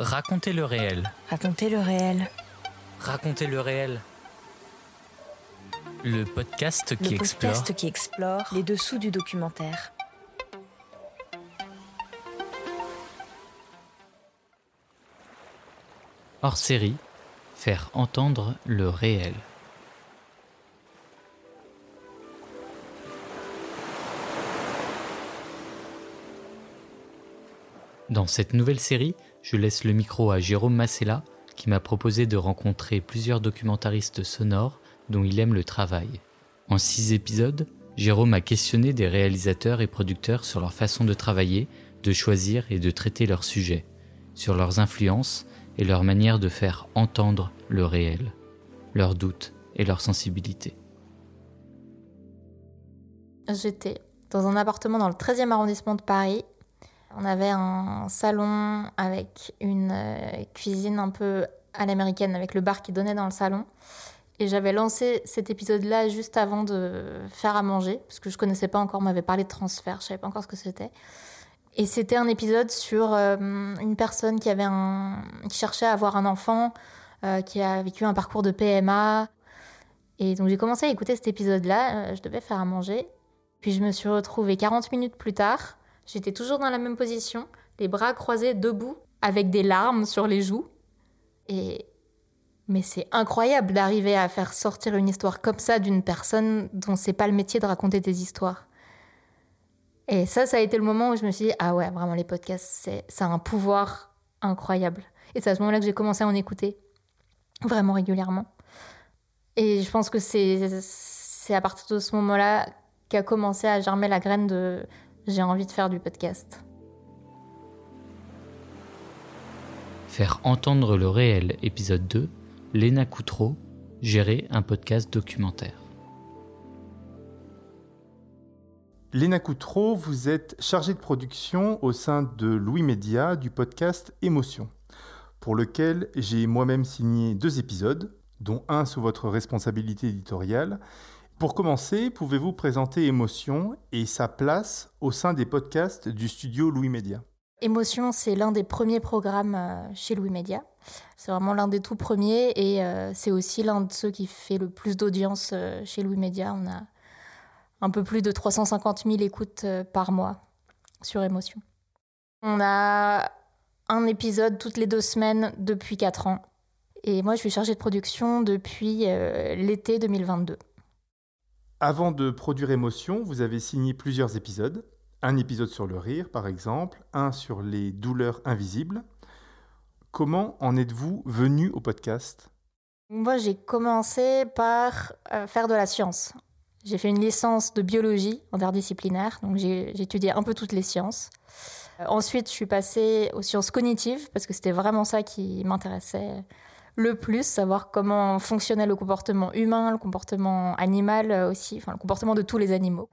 Racontez le réel. Racontez le réel. Racontez le réel. Le podcast qui Le explore podcast qui explore les dessous du documentaire. hors série, faire entendre le réel. Dans cette nouvelle série, je laisse le micro à Jérôme Massella, qui m'a proposé de rencontrer plusieurs documentaristes sonores dont il aime le travail. En six épisodes, Jérôme a questionné des réalisateurs et producteurs sur leur façon de travailler, de choisir et de traiter leurs sujets, sur leurs influences et leur manière de faire entendre le réel, leurs doutes et leurs sensibilités. J'étais dans un appartement dans le 13e arrondissement de Paris. On avait un salon avec une euh, cuisine un peu à l'américaine, avec le bar qui donnait dans le salon. Et j'avais lancé cet épisode-là juste avant de faire à manger, parce que je connaissais pas encore, on m'avait parlé de transfert, je savais pas encore ce que c'était. Et c'était un épisode sur euh, une personne qui avait un, qui cherchait à avoir un enfant, euh, qui a vécu un parcours de PMA. Et donc j'ai commencé à écouter cet épisode-là. je devais faire à manger. Puis je me suis retrouvée 40 minutes plus tard. J'étais toujours dans la même position, les bras croisés debout, avec des larmes sur les joues. Et mais c'est incroyable d'arriver à faire sortir une histoire comme ça d'une personne dont c'est pas le métier de raconter des histoires. Et ça, ça a été le moment où je me suis dit, ah ouais, vraiment, les podcasts, ça a un pouvoir incroyable. Et c'est à ce moment-là que j'ai commencé à en écouter, vraiment régulièrement. Et je pense que c'est à partir de ce moment-là qu'a commencé à germer la graine de j'ai envie de faire du podcast. Faire entendre le réel, épisode 2, Léna Coutreau, gérer un podcast documentaire. Léna Coutreau, vous êtes chargée de production au sein de Louis Média du podcast Émotion, pour lequel j'ai moi-même signé deux épisodes, dont un sous votre responsabilité éditoriale. Pour commencer, pouvez-vous présenter Émotion et sa place au sein des podcasts du studio Louis Média? Émotion, c'est l'un des premiers programmes euh, chez Louis Média. C'est vraiment l'un des tout premiers et euh, c'est aussi l'un de ceux qui fait le plus d'audience euh, chez Louis Média. On a un peu plus de 350 000 écoutes par mois sur Émotion. On a un épisode toutes les deux semaines depuis 4 ans. Et moi, je suis chargée de production depuis l'été 2022. Avant de produire Émotion, vous avez signé plusieurs épisodes. Un épisode sur le rire, par exemple, un sur les douleurs invisibles. Comment en êtes-vous venu au podcast? Moi, j'ai commencé par euh, faire de la science. J'ai fait une licence de biologie interdisciplinaire, donc j'ai étudié un peu toutes les sciences. Euh, ensuite, je suis passée aux sciences cognitives, parce que c'était vraiment ça qui m'intéressait le plus, savoir comment fonctionnait le comportement humain, le comportement animal euh, aussi, enfin le comportement de tous les animaux.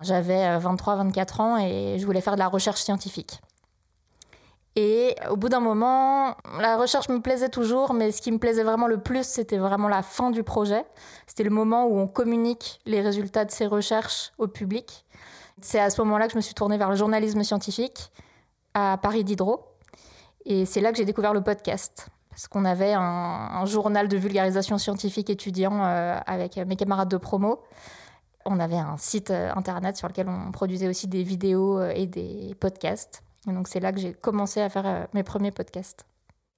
J'avais 23-24 ans et je voulais faire de la recherche scientifique. Et au bout d'un moment, la recherche me plaisait toujours, mais ce qui me plaisait vraiment le plus, c'était vraiment la fin du projet. C'était le moment où on communique les résultats de ces recherches au public. C'est à ce moment-là que je me suis tournée vers le journalisme scientifique à Paris Diderot. Et c'est là que j'ai découvert le podcast. Parce qu'on avait un, journal de vulgarisation scientifique étudiant euh, avec mes camarades de promo. On avait un site euh, internet sur lequel on produisait aussi des vidéos euh, et des podcasts. Et donc c'est là que j'ai commencé à faire euh, mes premiers podcasts.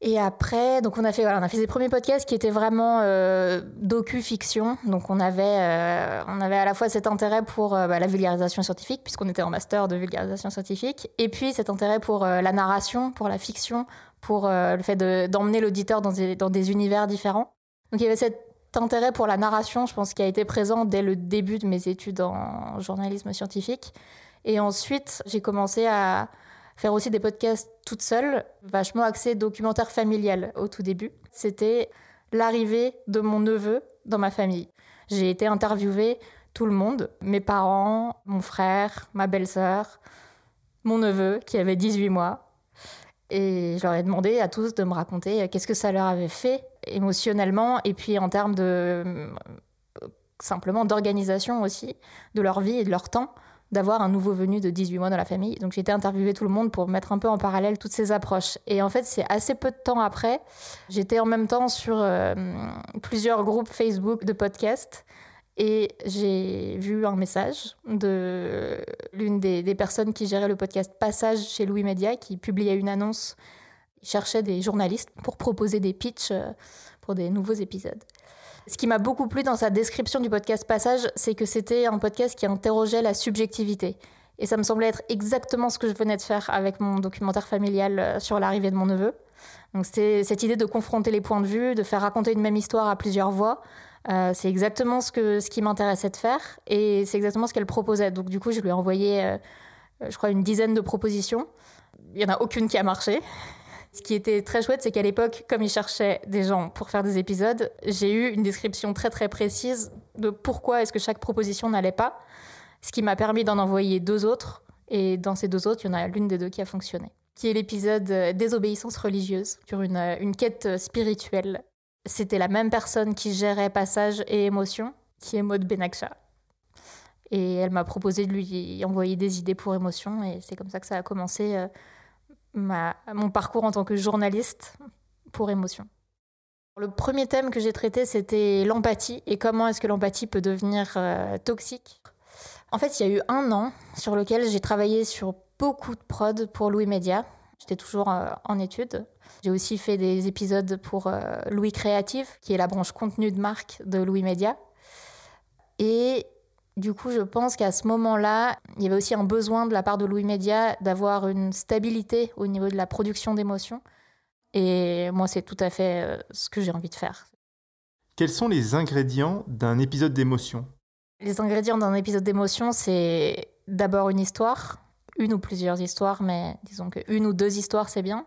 Et après, donc on a fait voilà, on a fait ces premiers podcasts qui étaient vraiment euh, docu-fiction. Donc on avait euh, on avait à la fois cet intérêt pour euh, bah, la vulgarisation scientifique puisqu'on était en master de vulgarisation scientifique, et puis cet intérêt pour euh, la narration, pour la fiction, pour euh, le fait de- d'emmener l'auditeur dans des, univers différents. Donc il y avait cet intérêt pour la narration, je pense, qui a été présent dès le début de mes études en journalisme scientifique. Et ensuite, j'ai commencé à faire aussi des podcasts toute seule, vachement axés documentaire familial au tout début. C'était l'arrivée de mon neveu dans ma famille. J'ai été interviewer tout le monde, mes parents, mon frère, ma belle-sœur, mon neveu qui avait 18 mois. Et je leur ai demandé à tous de me raconter qu'est-ce que ça leur avait fait émotionnellement et puis en termes de euh, simplement d'organisation aussi de leur vie et de leur temps d'avoir un nouveau venu de 18 mois dans la famille. Donc j'ai été interviewer tout le monde pour mettre un peu en parallèle toutes ces approches. Et en fait, c'est assez peu de temps après, j'étais en même temps sur euh, plusieurs groupes Facebook de podcasts. Et j'ai vu un message de l'une des, personnes qui gérait le podcast Passage chez Louis Média, qui publiait une annonce. Cherchait des journalistes pour proposer des pitchs euh, pour des nouveaux épisodes. Ce qui m'a beaucoup plu dans sa description du podcast Passage, c'est que c'était un podcast qui interrogeait la subjectivité. Et ça me semblait être exactement ce que je venais de faire avec mon documentaire familial euh, sur l'arrivée de mon neveu. Donc c'était cette idée de confronter les points de vue, de faire raconter une même histoire à plusieurs voix. Euh, c'est exactement ce, que, ce qui m'intéressait de faire et c'est exactement ce qu'elle proposait. Donc du coup, je lui ai envoyé, euh, je crois, une dizaine de propositions. Il n'y en a aucune qui a marché. Ce qui était très chouette, c'est qu'à l'époque, comme ils cherchaient des gens pour faire des épisodes, j'ai eu une description très très précise de pourquoi est-ce que chaque proposition n'allait pas, ce qui m'a permis d'en envoyer deux autres. Et dans ces deux autres, il y en a l'une des deux qui a fonctionné, qui est l'épisode Désobéissance religieuse, sur une, une quête spirituelle. C'était la même personne qui gérait passage et émotion, qui est Maud Benaksha. Et elle m'a proposé de lui envoyer des idées pour émotion, et c'est comme ça que ça a commencé euh, mon parcours en tant que journaliste pour émotion. Le premier thème que j'ai traité, c'était l'empathie et comment est-ce que l'empathie peut devenir euh, toxique. En fait, il y a eu un an sur lequel j'ai travaillé sur beaucoup de prod pour Louis Média. J'étais toujours euh, en études. J'ai aussi fait des épisodes pour euh, Louis Créative, qui est la branche contenu de marque de Louis Média. Et du coup, je pense qu'à ce moment-là, il y avait aussi un besoin de la part de Louis Média d'avoir une stabilité au niveau de la production d'émotions. Et moi, c'est tout à fait euh, ce que j'ai envie de faire. Quels sont les ingrédients d'un épisode d'émotion? Les ingrédients d'un épisode d'émotion, c'est d'abord une histoire, une ou plusieurs histoires, mais disons qu'une ou deux histoires, c'est bien.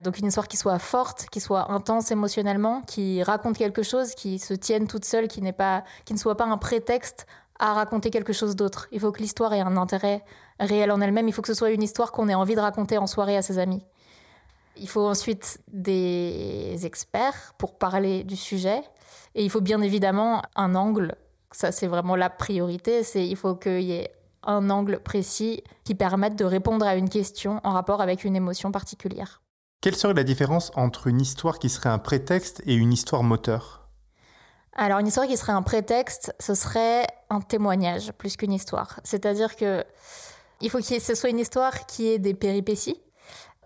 Donc une histoire qui soit forte, qui soit intense émotionnellement, qui raconte quelque chose, qui se tienne toute seule, qui, pas, qui ne soit pas un prétexte à raconter quelque chose d'autre. Il faut que l'histoire ait un intérêt réel en elle-même. Il faut que ce soit une histoire qu'on ait envie de raconter en soirée à ses amis. Il faut ensuite des experts pour parler du sujet. Et il faut bien évidemment un angle. Ça, c'est vraiment la priorité. Il faut qu'il y ait un angle précis qui permette de répondre à une question en rapport avec une émotion particulière. Quelle serait la différence entre une histoire qui serait un prétexte et une histoire moteur? Alors, une histoire qui serait un prétexte, ce serait un témoignage plus qu'une histoire. C'est-à-dire que il faut que ce soit une histoire qui ait des péripéties,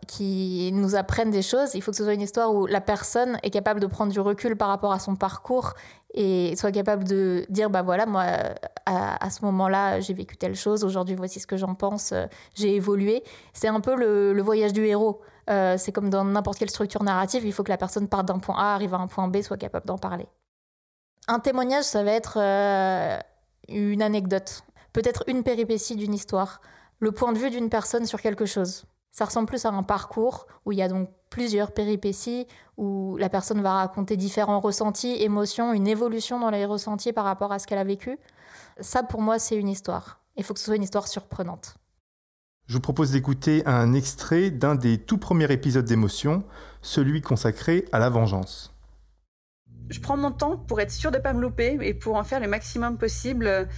qui nous apprennent des choses. Il faut que ce soit une histoire où la personne est capable de prendre du recul par rapport à son parcours et soit capable de dire bah voilà moi à, ce moment-là j'ai vécu telle chose. Aujourd'hui voici ce que j'en pense. J'ai évolué. C'est un peu le, voyage du héros euh, c'est comme dans n'importe quelle structure narrative il faut que la personne parte d'un point A arrive à un point B soit capable d'en parler un témoignage, ça va être euh, une anecdote, peut-être une péripétie d'une histoire, le point de vue d'une personne sur quelque chose. Ça ressemble plus à un parcours où il y a donc plusieurs péripéties, où la personne va raconter différents ressentis, émotions, une évolution dans les ressentis par rapport à ce qu'elle a vécu. Ça, pour moi, c'est une histoire. Il faut que ce soit une histoire surprenante. Je vous propose d'écouter un extrait d'un des tout premiers épisodes d'émotion, celui consacré à la vengeance je prends mon temps pour être sûre de pas me louper et pour en faire le maximum possible.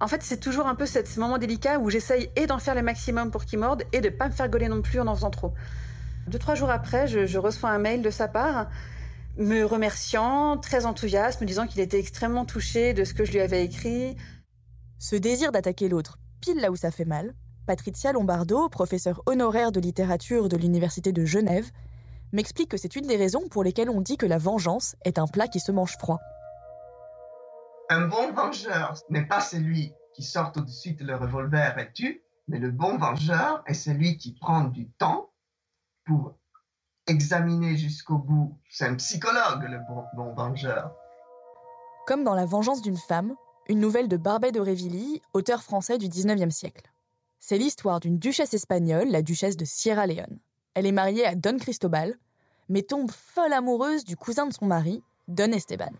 En fait, c'est toujours un peu ce moment délicat où j'essaye et d'en faire le maximum pour qu'il morde et de pas me faire gauler non plus en en faisant trop. Deux, trois jours après, je, reçois un mail de sa part me remerciant, très enthousiaste, me disant qu'il était extrêmement touché de ce que je lui avais écrit. Ce désir d'attaquer l'autre, pile là où ça fait mal, Patricia Lombardo, professeure honoraire de littérature de l'Université de Genève, m'explique que c'est une des raisons pour lesquelles on dit que la vengeance est un plat qui se mange froid. Un bon vengeur n'est pas celui qui sort tout de suite le revolver et tue, mais le bon vengeur est celui qui prend du temps pour examiner jusqu'au bout. C'est un psychologue, le bon, bon vengeur. Comme dans La vengeance d'une femme, une nouvelle de Barbet de Révilly, auteur français du 19e siècle. C'est l'histoire d'une duchesse espagnole, la duchesse de Sierra Leone. Elle est mariée à Don Cristobal, mais tombe folle amoureuse du cousin de son mari, Don Esteban.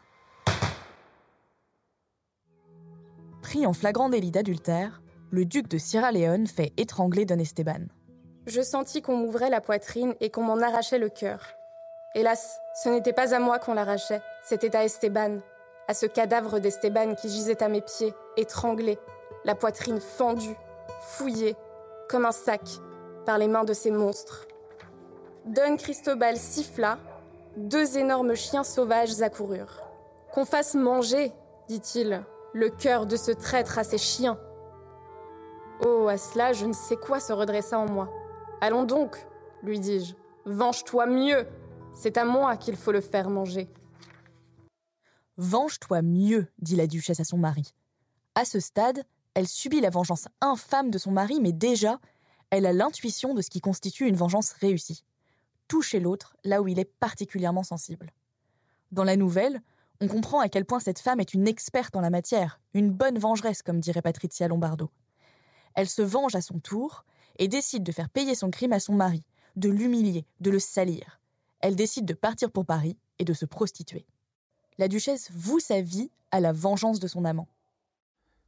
Pris en flagrant délit d'adultère, le duc de Sierra Leone fait étrangler Don Esteban. Je sentis qu'on m'ouvrait la poitrine et qu'on m'en arrachait le cœur. Hélas, ce n'était pas à moi qu'on l'arrachait, c'était à Esteban, à ce cadavre d'Esteban qui gisait à mes pieds, étranglé, la poitrine fendue, fouillée, comme un sac, par les mains de ces monstres. Don Cristobal siffla, deux énormes chiens sauvages accoururent. Qu'on fasse manger, dit-il, le cœur de ce traître à ses chiens. Oh, à cela, je ne sais quoi se redressa en moi. Allons donc, lui dis-je, venge-toi mieux. C'est à moi qu'il faut le faire manger. Venge-toi mieux, dit la duchesse à son mari. À ce stade, elle subit la vengeance infâme de son mari, mais déjà, elle a l'intuition de ce qui constitue une vengeance réussie. Toucher l'autre là où il est particulièrement sensible. Dans la nouvelle, on comprend à quel point cette femme est une experte en la matière, une bonne vengeresse, comme dirait Patricia Lombardo. Elle se venge à son tour et décide de faire payer son crime à son mari, de l'humilier, de le salir. Elle décide de partir pour Paris et de se prostituer. La duchesse voue sa vie à la vengeance de son amant.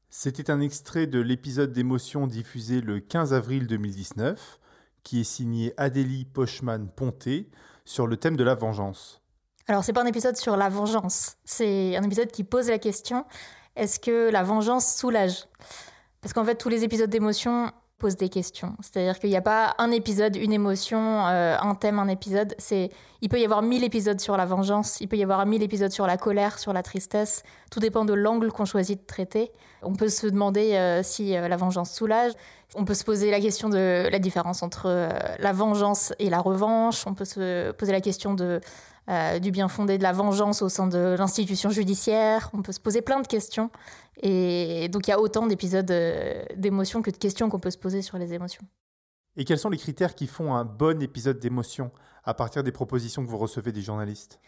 C'était un extrait de l'épisode d'émotion diffusé le 15 avril 2019, qui est signé Adélie Pochman-Ponté sur le thème de la vengeance. Alors, c'est pas un épisode sur la vengeance, c'est un épisode qui pose la question est-ce que la vengeance soulage? Parce qu'en fait, tous les épisodes d'émotion pose des questions. C'est-à-dire qu'il n'y a pas un épisode, une émotion, euh, un thème, un épisode. C'est, il peut y avoir mille épisodes sur la vengeance, il peut y avoir mille épisodes sur la colère, sur la tristesse. Tout dépend de l'angle qu'on choisit de traiter. On peut se demander euh, si euh, la vengeance soulage. On peut se poser la question de la différence entre la vengeance et la revanche. On peut se poser la question de euh, du bien fondé de la vengeance au sein de l'institution judiciaire. On peut se poser plein de questions. Et donc il y a autant d'épisodes euh, d'émotions que de questions qu'on peut se poser sur les émotions. Et quels sont les critères qui font un bon épisode d'émotion à partir des propositions que vous recevez des journalistes?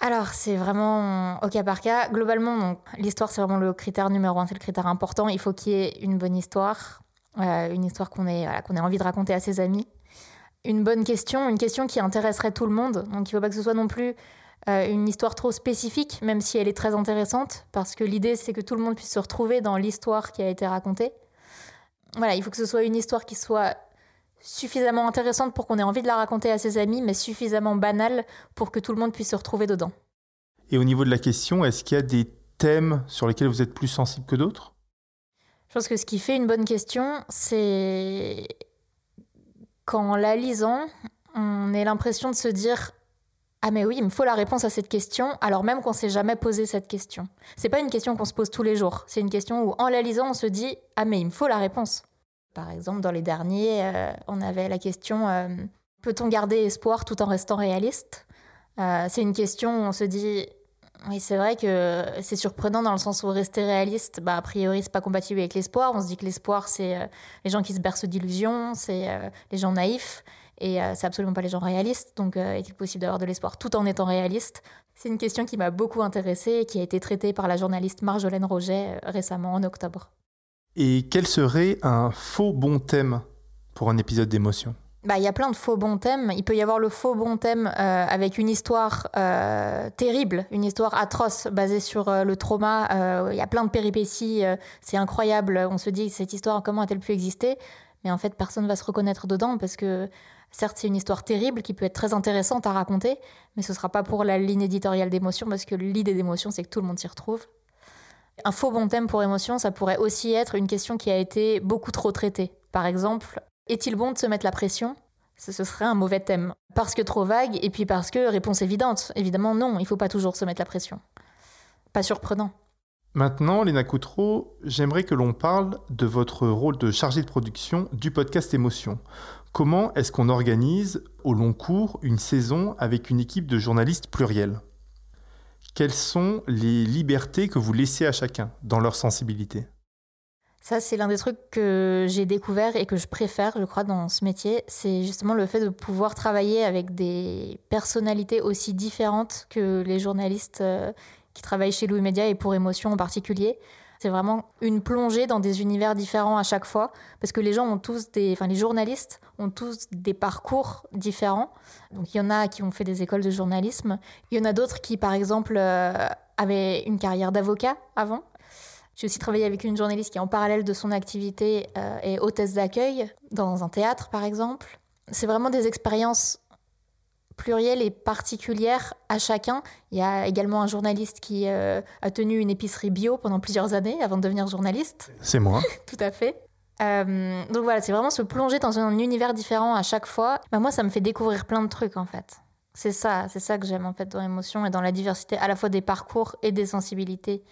Alors, c'est vraiment au cas par cas. Globalement, l'histoire, c'est vraiment le critère numéro un, c'est le critère important. Il faut qu'il y ait une bonne histoire, euh, une histoire qu'on ait, qu'on ait envie de raconter à ses amis une bonne question, une question qui intéresserait tout le monde. Donc il ne faut pas que ce soit non plus euh, une histoire trop spécifique, même si elle est très intéressante, parce que l'idée c'est que tout le monde puisse se retrouver dans l'histoire qui a été racontée. Voilà, il faut que ce soit une histoire qui soit suffisamment intéressante pour qu'on ait envie de la raconter à ses amis, mais suffisamment banale pour que tout le monde puisse se retrouver dedans. Et au niveau de la question, est-ce qu'il y a des thèmes sur lesquels vous êtes plus sensible que d'autres? Je pense que ce qui fait une bonne question, c'est qu'en la lisant, on ait l'impression de se dire ah mais oui, il me faut la réponse à cette question, alors même qu'on s'est jamais posé cette question. C'est pas une question qu'on se pose tous les jours. C'est une question où, en la lisant, on se dit ah mais il me faut la réponse. Par exemple, dans les derniers, euh, on avait la question euh, peut-on garder espoir tout en restant réaliste? Euh, C'est une question où on se dit oui, c'est vrai que c'est surprenant dans le sens où rester réaliste, bah, a priori, c'est pas compatible avec l'espoir. On se dit que l'espoir, c'est euh, les gens qui se bercent d'illusions, c'est euh, les gens naïfs, et euh, c'est absolument pas les gens réalistes. Donc, est-il possible d'avoir de l'espoir tout en étant réaliste? C'est une question qui m'a beaucoup intéressée et qui a été traitée par la journaliste Marjolaine Roget récemment en octobre. Et quel serait un faux bon thème pour un épisode d'émotion? Bah, il y a plein de faux bons thèmes. Il peut y avoir le faux bon thème euh, avec une histoire euh, terrible, une histoire atroce basée sur euh, le trauma. Il y a plein de péripéties, c'est incroyable. On se dit, cette histoire, comment a-t-elle pu exister? Mais en fait, personne ne va se reconnaître dedans parce que, certes, c'est une histoire terrible qui peut être très intéressante à raconter, mais ce ne sera pas pour la ligne éditoriale d'émotion parce que l'idée d'émotion, c'est que tout le monde s'y retrouve. Un faux bon thème pour émotion, ça pourrait aussi être une question qui a été beaucoup trop traitée. Par exemple, est-il bon de se mettre la pression? Ce serait un mauvais thème. Parce que trop vague, et puis parce que réponse évidente. Évidemment, non, il ne faut pas toujours se mettre la pression. Pas surprenant. Maintenant, Léna Coutreau, j'aimerais que l'on parle de votre rôle de chargé de production du podcast Émotion. Comment est-ce qu'on organise au long cours une saison avec une équipe de journalistes pluriels? Quelles sont les libertés que vous laissez à chacun dans leur sensibilité? Ça, c'est l'un des trucs que j'ai découvert et que je préfère, je crois, dans ce métier. C'est justement le fait de pouvoir travailler avec des personnalités aussi différentes que les journalistes euh, qui travaillent chez Louis Média et pour Émotion en particulier. C'est vraiment une plongée dans des univers différents à chaque fois, parce que les gens ont tous des, enfin les journalistes ont tous des parcours différents. Donc il y en a qui ont fait des écoles de journalisme, il y en a d'autres qui, par exemple, euh, avaient une carrière d'avocat avant, j'ai aussi travaillé avec une journaliste qui, en parallèle de son activité, euh, est hôtesse d'accueil dans un théâtre, par exemple. C'est vraiment des expériences plurielle et particulière à chacun. Il y a également un journaliste qui euh, a tenu une épicerie bio pendant plusieurs années avant de devenir journaliste. C'est moi. Tout à fait. Euh, donc voilà, c'est vraiment se plonger dans un univers différent à chaque fois. Bah, moi, ça me fait découvrir plein de trucs en fait. C'est ça, c'est ça que j'aime en fait dans l'émotion et dans la diversité à la fois des parcours et des sensibilités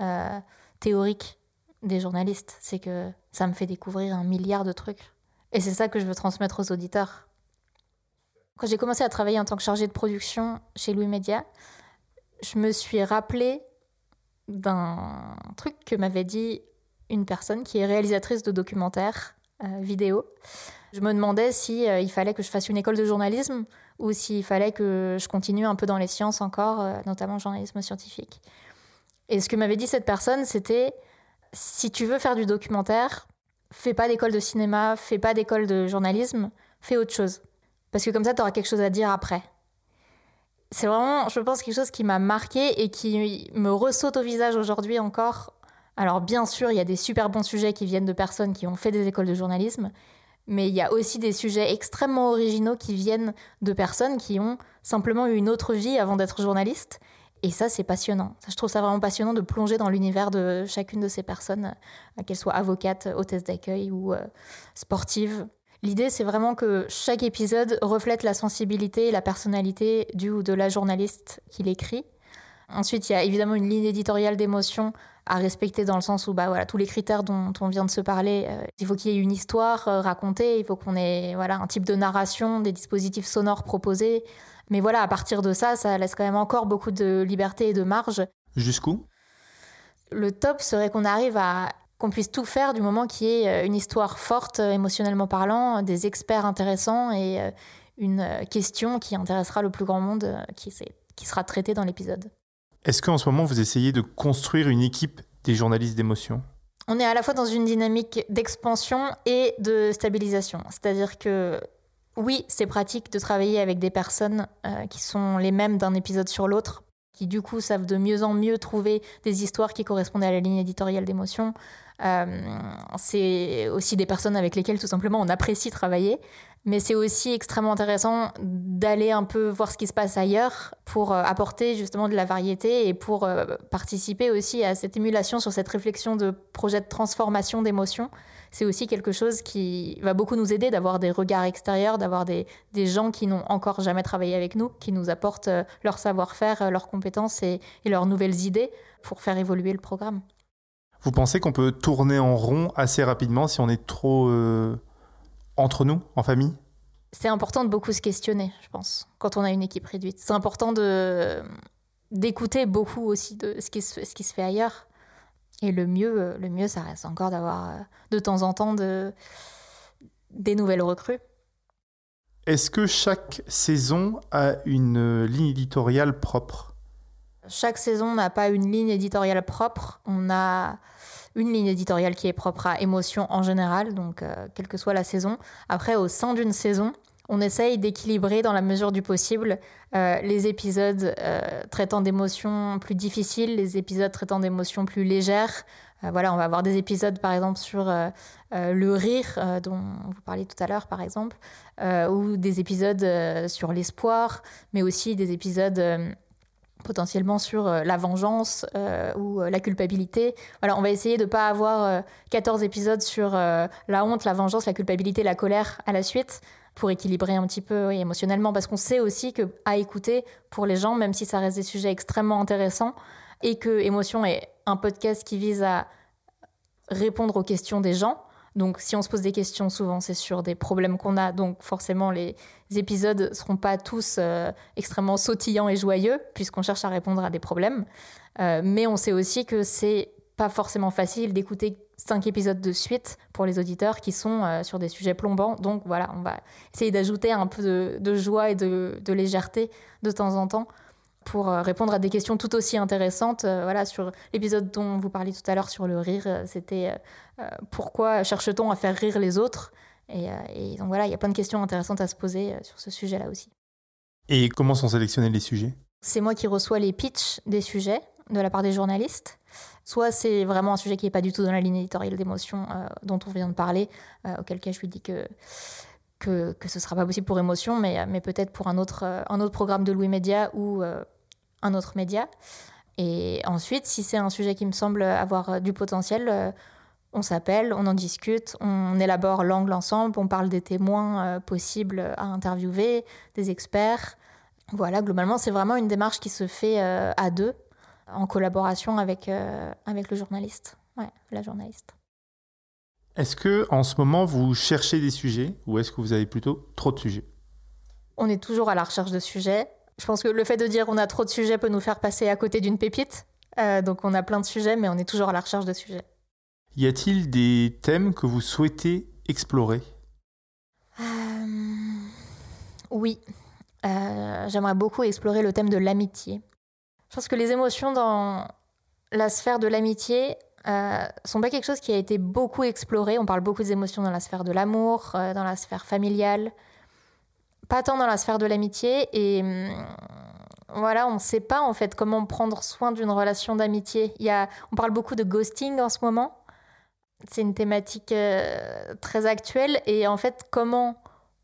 euh, théoriques des journalistes. C'est que ça me fait découvrir un milliard de trucs. Et c'est ça que je veux transmettre aux auditeurs. Quand j'ai commencé à travailler en tant que chargée de production chez Louis Média, je me suis rappelé d'un truc que m'avait dit une personne qui est réalisatrice de documentaires euh, vidéo. Je me demandais si euh, fallait que je fasse une école de journalisme ou s'il fallait que je continue un peu dans les sciences encore, euh, notamment journalisme scientifique. Et ce que m'avait dit cette personne, c'était si tu veux faire du documentaire, fais pas d'école de cinéma, fais pas d'école de journalisme, fais autre chose. Parce que comme ça, tu auras quelque chose à dire après. C'est vraiment, je pense, quelque chose qui m'a marqué et qui me ressaute au visage aujourd'hui encore. Alors bien sûr, il y a des super bons sujets qui viennent de personnes qui ont fait des écoles de journalisme, mais il y a aussi des sujets extrêmement originaux qui viennent de personnes qui ont simplement eu une autre vie avant d'être journaliste. Et ça, c'est passionnant. je trouve ça vraiment passionnant de plonger dans l'univers de chacune de ces personnes, euh, qu'elles soient avocates, hôtesses d'accueil ou euh, sportives. L'idée, c'est vraiment que chaque épisode reflète la sensibilité et la personnalité du ou de la journaliste qui l'écrit. Ensuite, il y a évidemment une ligne éditoriale d'émotion à respecter dans le sens où bah, voilà, tous les critères dont on vient de se parler, euh, il faut qu'il y ait une histoire racontée, il faut qu'on ait voilà, un type de narration, des dispositifs sonores proposés. Mais voilà, à partir de ça, ça laisse quand même encore beaucoup de liberté et de marge. Jusqu'où? Le top serait qu'on arrive à qu'on puisse tout faire du moment qu'il y ait euh, une histoire forte, émotionnellement parlant, des experts intéressants et une question qui intéressera le plus grand monde qui, qui sera traitée dans l'épisode. Est-ce qu'en ce moment, vous essayez de construire une équipe des journalistes d'émotion? On est à la fois dans une dynamique d'expansion et de stabilisation. C'est-à-dire que oui, c'est pratique de travailler avec des personnes euh, qui sont les mêmes d'un épisode sur l'autre, qui du coup savent de mieux en mieux trouver des histoires qui correspondent à la ligne éditoriale d'émotion. Euh, c'est aussi des personnes avec lesquelles tout simplement on apprécie travailler. Mais c'est aussi extrêmement intéressant d'aller un peu voir ce qui se passe ailleurs pour euh, apporter justement de la variété et pour participer aussi à cette émulation sur cette réflexion de projet de transformation d'émotions. C'est aussi quelque chose qui va beaucoup nous aider d'avoir des regards extérieurs, d'avoir des, des, gens qui n'ont encore jamais travaillé avec nous, qui nous apportent euh, leur savoir-faire, leurs compétences et, et leurs nouvelles idées pour faire évoluer le programme. Vous pensez qu'on peut tourner en rond assez rapidement si on est trop entre nous, en famille? C'est important de beaucoup se questionner, je pense, quand on a une équipe réduite. C'est important de d'écouter beaucoup aussi de ce qui, se, ce qui se fait ailleurs. Et le mieux, le mieux, ça reste encore d'avoir de temps en temps de, des nouvelles recrues. Est-ce que chaque saison a une ligne éditoriale propre? Chaque saison n'a pas une ligne éditoriale propre. On a une ligne éditoriale qui est propre à émotion en général, donc euh, quelle que soit la saison. Après, au sein d'une saison, on essaye d'équilibrer dans la mesure du possible euh, les épisodes euh, traitant d'émotions plus difficiles, les épisodes traitant d'émotions plus légères. voilà, on va avoir des épisodes par exemple sur le rire dont vous parliez tout à l'heure par exemple, ou des épisodes sur l'espoir, mais aussi des épisodes potentiellement sur euh, la vengeance euh, ou euh, la culpabilité. Voilà, on va essayer de ne pas avoir 14 épisodes sur la honte, la vengeance, la culpabilité, la colère à la suite pour équilibrer un petit peu émotionnellement parce qu'on sait aussi que à écouter pour les gens même si ça reste des sujets extrêmement intéressants et que émotion est un podcast qui vise à répondre aux questions des gens donc, si on se pose des questions, souvent, c'est sur des problèmes qu'on a. Donc, forcément, les épisodes ne seront pas tous euh, extrêmement sautillants et joyeux, puisqu'on cherche à répondre à des problèmes. Euh, mais on sait aussi que c'est pas forcément facile d'écouter cinq épisodes de suite pour les auditeurs qui sont euh, sur des sujets plombants. Donc, voilà, on va essayer d'ajouter un peu de, joie et de, légèreté de temps en temps pour répondre à des questions tout aussi intéressantes. voilà, sur l'épisode dont vous parliez tout à l'heure sur le rire, c'était euh, pourquoi cherche-t-on à faire rire les autres? Euh, et, donc voilà, il y a plein de questions intéressantes à se poser euh, sur ce sujet-là aussi. Et comment sont sélectionnés les sujets? C'est moi qui reçois les pitchs des sujets de la part des journalistes. Soit c'est vraiment un sujet qui n'est pas du tout dans la ligne éditoriale d'émotion dont on vient de parler, auquel cas je lui dis que que, ce ne sera pas possible pour émotion, mais, mais peut-être pour un autre, un autre programme de Louis Média ou un autre média. Et ensuite, si c'est un sujet qui me semble avoir du potentiel, on s'appelle, on en discute, on élabore l'angle ensemble, on parle des témoins possibles à interviewer, des experts. Voilà, globalement, c'est vraiment une démarche qui se fait à deux, en collaboration avec, avec le journaliste, ouais, la journaliste. Est-ce que en ce moment vous cherchez des sujets ou est-ce que vous avez plutôt trop de sujets? On est toujours à la recherche de sujets. Je pense que le fait de dire on a trop de sujets peut nous faire passer à côté d'une pépite. Euh, donc on a plein de sujets, mais on est toujours à la recherche de sujets. Y a-t-il des thèmes que vous souhaitez explorer? Euh, Oui. Euh, j'aimerais beaucoup explorer le thème de l'amitié. Je pense que les émotions dans la sphère de l'amitié euh, sont pas quelque chose qui a été beaucoup exploré. On parle beaucoup des émotions dans la sphère de l'amour, euh, dans la sphère familiale, pas tant dans la sphère de l'amitié. Et hum, voilà, on ne sait pas en fait comment prendre soin d'une relation d'amitié. Il y a, on parle beaucoup de ghosting en ce moment. C'est une thématique euh, très actuelle. Et en fait, comment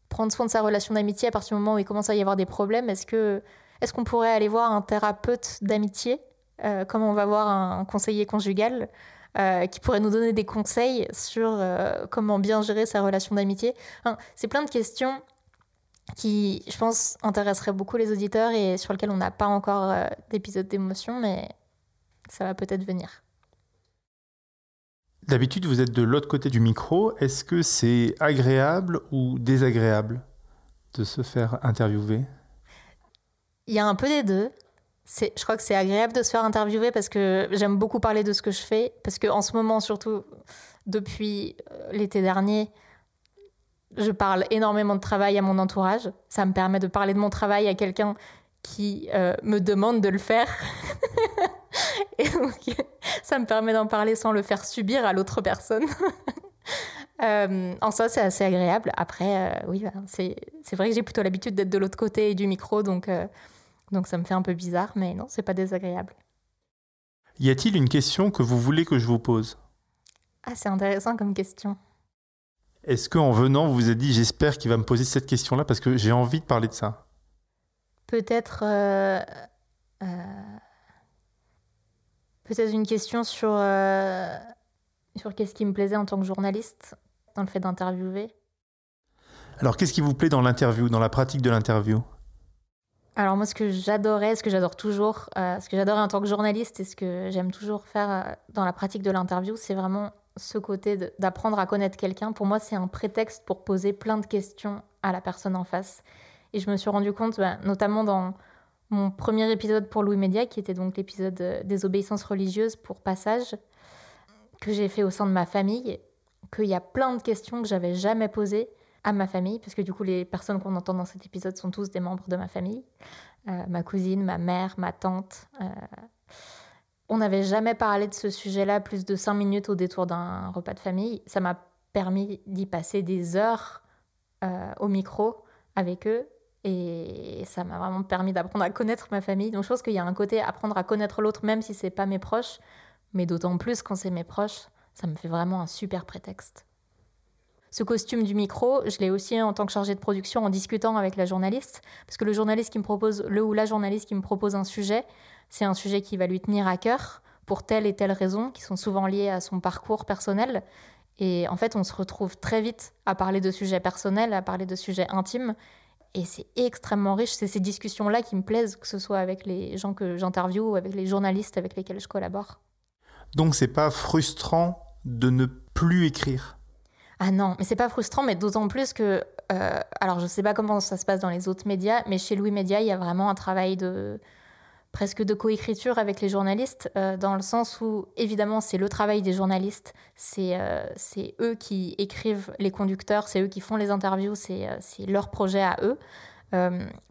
prendre soin de sa relation d'amitié à partir du moment où il commence à y avoir des problèmes? Est-ce que est-ce qu'on pourrait aller voir un thérapeute d'amitié? Euh, comme on va voir un, conseiller conjugal euh, qui pourrait nous donner des conseils sur euh, comment bien gérer sa relation d'amitié. c'est plein de questions qui, je pense, intéresseraient beaucoup les auditeurs et sur lesquelles on n'a pas encore d'épisode d'émotion, mais ça va peut-être venir. D'habitude, vous êtes de l'autre côté du micro. Est-ce que c'est agréable ou désagréable de se faire interviewer? Il y a un peu des deux je crois que c'est agréable de se faire interviewer parce que j'aime beaucoup parler de ce que je fais. Parce qu'en ce moment, surtout depuis euh, l'été dernier, je parle énormément de travail à mon entourage. Ça me permet de parler de mon travail à quelqu'un qui euh, me demande de le faire. Et donc, ça me permet d'en parler sans le faire subir à l'autre personne. euh, en soi, c'est assez agréable. Après, oui, bah, c'est vrai que j'ai plutôt l'habitude d'être de l'autre côté du micro, donc donc ça me fait un peu bizarre, mais non, c'est pas désagréable. Y a-t-il une question que vous voulez que je vous pose? Ah, c'est intéressant comme question. Est-ce qu'en venant, vous vous êtes dit, j'espère qu'il va me poser cette question-là parce que j'ai envie de parler de ça? Peut-être. Euh, euh, peut-être une question sur, euh, sur qu'est-ce qui me plaisait en tant que journaliste dans le fait d'interviewer? Alors, qu'est-ce qui vous plaît dans l'interview, dans la pratique de l'interview? Alors moi, ce que j'adorais, ce que j'adore toujours, euh, ce que j'adore en tant que journaliste et ce que j'aime toujours faire euh, dans la pratique de l'interview, c'est vraiment ce côté d'apprendre à connaître quelqu'un. Pour moi, c'est un prétexte pour poser plein de questions à la personne en face. Et je me suis rendu compte, bah, notamment dans mon premier épisode pour Louis Média, qui était donc l'épisode euh, des obéissances religieuses pour passage, que j'ai fait au sein de ma famille, qu'il y a plein de questions que j'avais jamais posées à ma famille, parce que du coup, les personnes qu'on entend dans cet épisode sont tous des membres de ma famille. Euh, ma cousine, ma mère, ma tante. Euh. On n'avait jamais parlé de ce sujet-là plus de cinq minutes au détour d'un repas de famille. Ça m'a permis d'y passer des heures euh, au micro avec eux. Et ça m'a vraiment permis d'apprendre à connaître ma famille. Donc je pense qu'il y a un côté apprendre à connaître l'autre, même si c'est pas mes proches. Mais d'autant plus quand c'est mes proches, ça me fait vraiment un super prétexte. Ce costume du micro, je l'ai aussi en tant que chargé de production en discutant avec la journaliste, parce que le journaliste qui me propose, le ou la journaliste qui me propose un sujet, c'est un sujet qui va lui tenir à cœur pour telle et telle raison, qui sont souvent liées à son parcours personnel. Et en fait, on se retrouve très vite à parler de sujets personnels, à parler de sujets intimes. Et c'est extrêmement riche. C'est ces discussions-là qui me plaisent, que ce soit avec les gens que j'interviewe ou avec les journalistes avec lesquels je collabore. Donc, c'est pas frustrant de ne plus écrire? Ah non, mais c'est pas frustrant, mais d'autant plus que, euh, alors je sais pas comment ça se passe dans les autres médias, mais chez Louis Média, il y a vraiment un travail de presque de coécriture avec les journalistes, euh, dans le sens où évidemment c'est le travail des journalistes, c'est euh, c'est eux qui écrivent les conducteurs, c'est eux qui font les interviews, c'est leur projet à eux,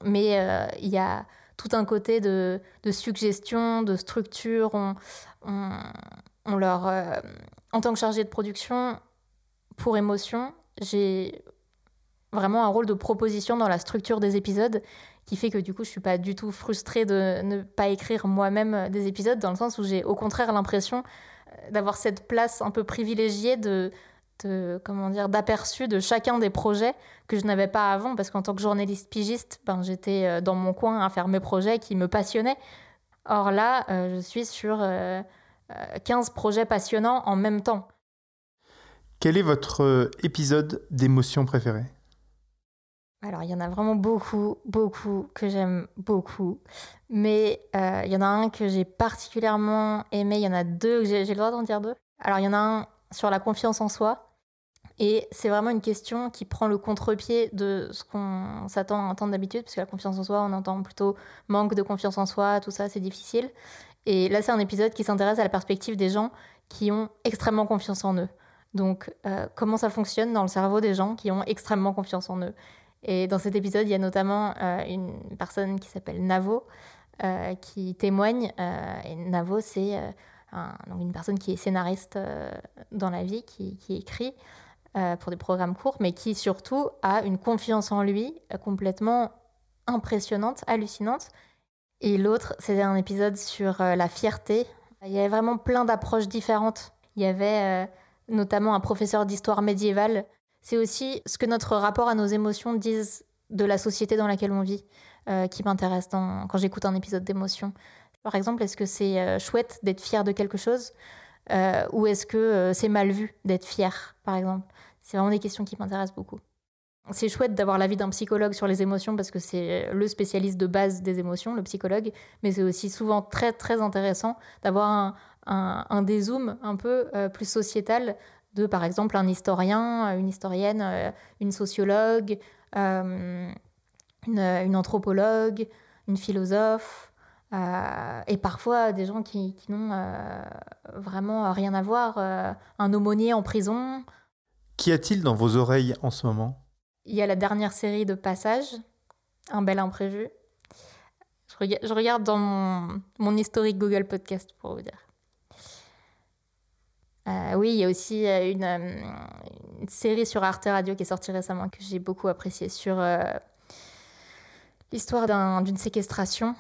mais il y a tout un côté de, de suggestion, de structure, on leur, en tant que chargé de production, pour émotion, j'ai vraiment un rôle de proposition dans la structure des épisodes qui fait que du coup je suis pas du tout frustrée de ne pas écrire moi-même des épisodes dans le sens où j'ai au contraire l'impression euh, d'avoir cette place un peu privilégiée de de comment dire d'aperçu de chacun des projets que je n'avais pas avant. Parce qu'en tant que journaliste pigiste ben j'étais euh, dans mon coin à faire mes projets qui me passionnaient. Or là euh, je suis sur 15 euh, projets passionnants en même temps quel est votre épisode d'émotion préféré? Alors, il y en a vraiment beaucoup, beaucoup que j'aime beaucoup. Mais il y en a un que j'ai particulièrement aimé. Il y en a deux, j'ai le droit d'en dire deux? Alors, il y en a un sur la confiance en soi. Et c'est vraiment une question qui prend le contre-pied de ce qu'on s'attend à entendre d'habitude, parce que la confiance en soi, on entend plutôt manque de confiance en soi, tout ça, c'est difficile. Et là, c'est un épisode qui s'intéresse à la perspective des gens qui ont extrêmement confiance en eux. Donc, euh, comment ça fonctionne dans le cerveau des gens qui ont extrêmement confiance en eux. Et dans cet épisode, il y a notamment euh, une personne qui s'appelle Navo, euh, qui témoigne. et Navo, c'est une personne qui est scénariste dans la vie, qui, écrit euh, pour des programmes courts, mais qui surtout a une confiance en lui complètement impressionnante, hallucinante. Et l'autre, c'était un épisode sur la fierté. Il y avait vraiment plein d'approches différentes. Il y avait notamment un professeur d'histoire médiévale. C'est aussi ce que notre rapport à nos émotions disent de la société dans laquelle on vit qui m'intéresse quand j'écoute un épisode d'émotion. Par exemple, est-ce que c'est euh, chouette d'être fier de quelque chose euh, ou est-ce que euh, c'est mal vu d'être fier, par exemple? C'est vraiment des questions qui m'intéressent beaucoup. C'est chouette d'avoir l'avis d'un psychologue sur les émotions parce que c'est le spécialiste de base des émotions, le psychologue, mais c'est aussi souvent très très intéressant d'avoir un, un, dézoom un peu plus sociétal de par exemple un historien, une historienne, une sociologue, une, une, anthropologue, une philosophe, euh, et parfois des gens qui, n'ont euh, vraiment rien à voir, euh, un aumônier en prison. Qu'y a-t-il dans vos oreilles en ce moment? Il y a la dernière série de Passage, Un bel imprévu. Je, regarde dans mon, historique Google Podcast pour vous dire. Oui, il y a aussi une, une, série sur Arte Radio qui est sortie récemment que j'ai beaucoup appréciée sur l'histoire d'une séquestration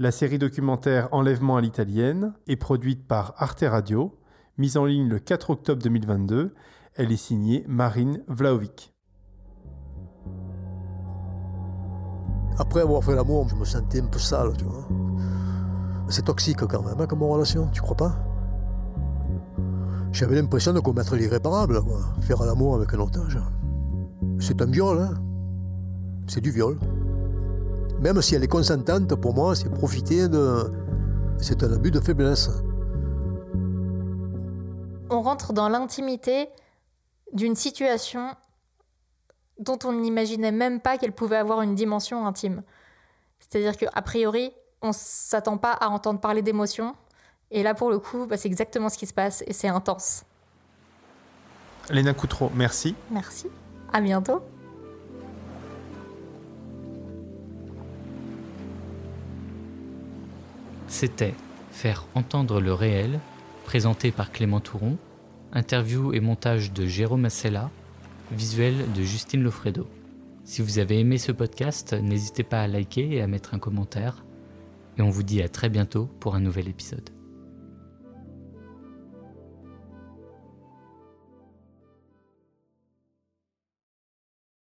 la série documentaire Enlèvement à l'italienne est produite par Arte Radio, mise en ligne le 4 octobre 2022. Elle est signée Marine Vlaovic. Après avoir fait l'amour, je me sentais un peu sale, tu vois. C'est toxique quand même, hein, comme relation, tu crois pas? J'avais l'impression de commettre l'irréparable. Faire l'amour avec un otage. C'est un viol, hein C'est du viol. Même si elle est consentante, pour moi, c'est profiter de... C'est un abus de faiblesse. On rentre dans l'intimité d'une situation dont on n'imaginait même pas qu'elle pouvait avoir une dimension intime. C'est-à-dire qu'a priori, on ne s'attend pas à entendre parler d'émotions. Et là, pour le coup, bah, c'est exactement ce qui se passe et c'est intense. Léna Coutreau, merci. Merci. À bientôt. C'était Faire entendre le réel, présenté par Clément Touron, interview et montage de Jérôme Assella, visuel de Justine Lofredo. Si vous avez aimé ce podcast, n'hésitez pas à liker et à mettre un commentaire. Et on vous dit à très bientôt pour un nouvel épisode.